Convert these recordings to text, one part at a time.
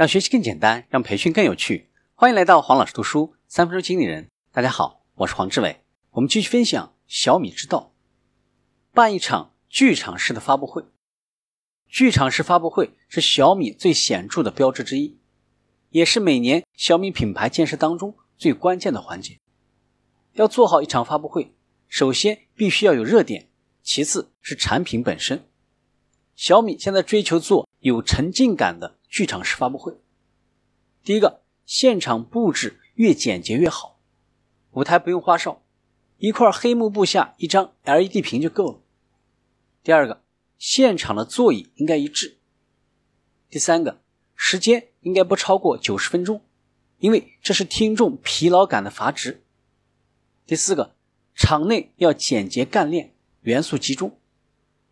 让学习更简单，让培训更有趣。欢迎来到黄老师读书三分钟经理人。大家好，我是黄志伟。我们继续分享小米之道，办一场剧场式的发布会。剧场式发布会是小米最显著的标志之一，也是每年小米品牌建设当中最关键的环节。要做好一场发布会，首先必须要有热点，其次是产品本身。小米现在追求做有沉浸感的。剧场式发布会，第一个，现场布置越简洁越好，舞台不用花哨，一块黑幕布下一张 LED 屏就够了。第二个，现场的座椅应该一致。第三个，时间应该不超过九十分钟，因为这是听众疲劳感的阀值。第四个，场内要简洁干练，元素集中，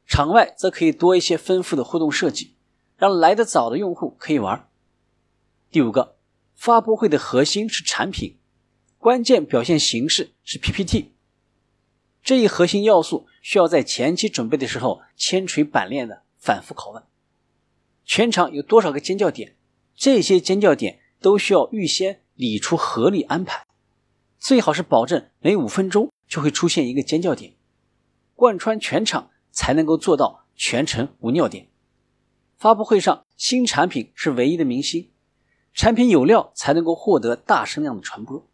场外则可以多一些丰富的互动设计。让来得早的用户可以玩。第五个，发布会的核心是产品，关键表现形式是 PPT。这一核心要素需要在前期准备的时候千锤百炼的反复拷问。全场有多少个尖叫点？这些尖叫点都需要预先理出合理安排，最好是保证每五分钟就会出现一个尖叫点，贯穿全场才能够做到全程无尿点。发布会上，新产品是唯一的明星，产品有料才能够获得大声量的传播。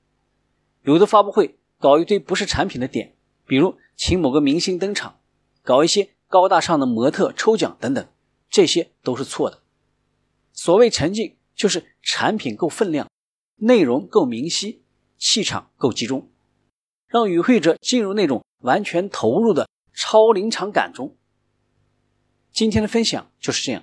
有的发布会搞一堆不是产品的点，比如请某个明星登场，搞一些高大上的模特抽奖等等，这些都是错的。所谓沉浸，就是产品够分量，内容够明晰，气场够集中，让与会者进入那种完全投入的超临场感中。今天的分享就是这样。